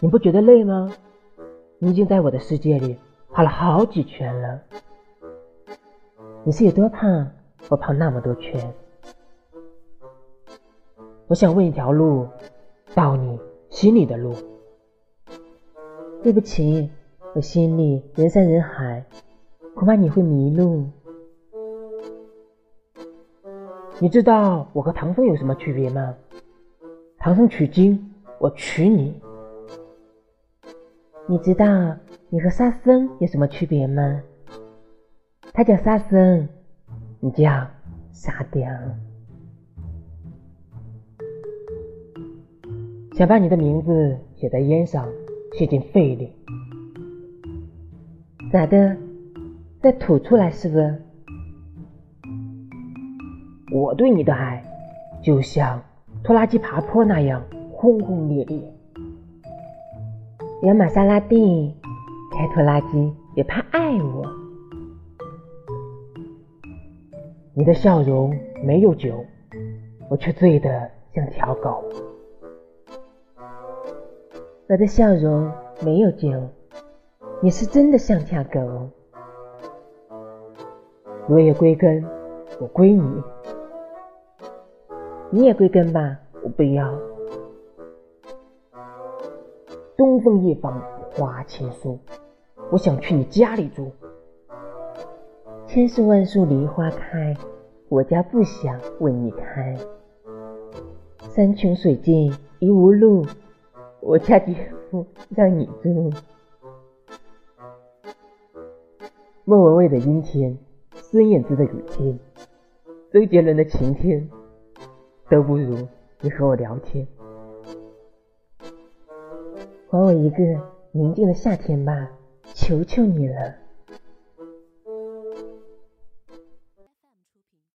你不觉得累吗？你已经在我的世界里跑了好几圈了。你是有多胖？我跑那么多圈。我想问一条路，到你心里的路。对不起，我心里人山人海，恐怕你会迷路。你知道我和唐僧有什么区别吗？唐僧取经，我取你。你知道你和沙僧有什么区别吗？他叫沙僧，你叫沙雕。想把你的名字写在烟上，写进肺里，咋的？再吐出来是不？我对你的爱，就像拖拉机爬坡那样轰轰烈烈。连玛莎拉蒂开拖拉机也怕爱我。你的笑容没有酒，我却醉得像条狗。我的笑容没有酒，你是真的像条狗。落叶归根，我归你。你也归根吧，我不要。东风夜放花千树，我想去你家里住。千树万树梨花开，我家不想为你开。山穷水尽疑无路，我家绝不让你住。莫文蔚的阴天，孙燕姿的雨天，周杰伦的晴天。都不如你和我聊天，还我一个宁静的夏天吧，求求你了。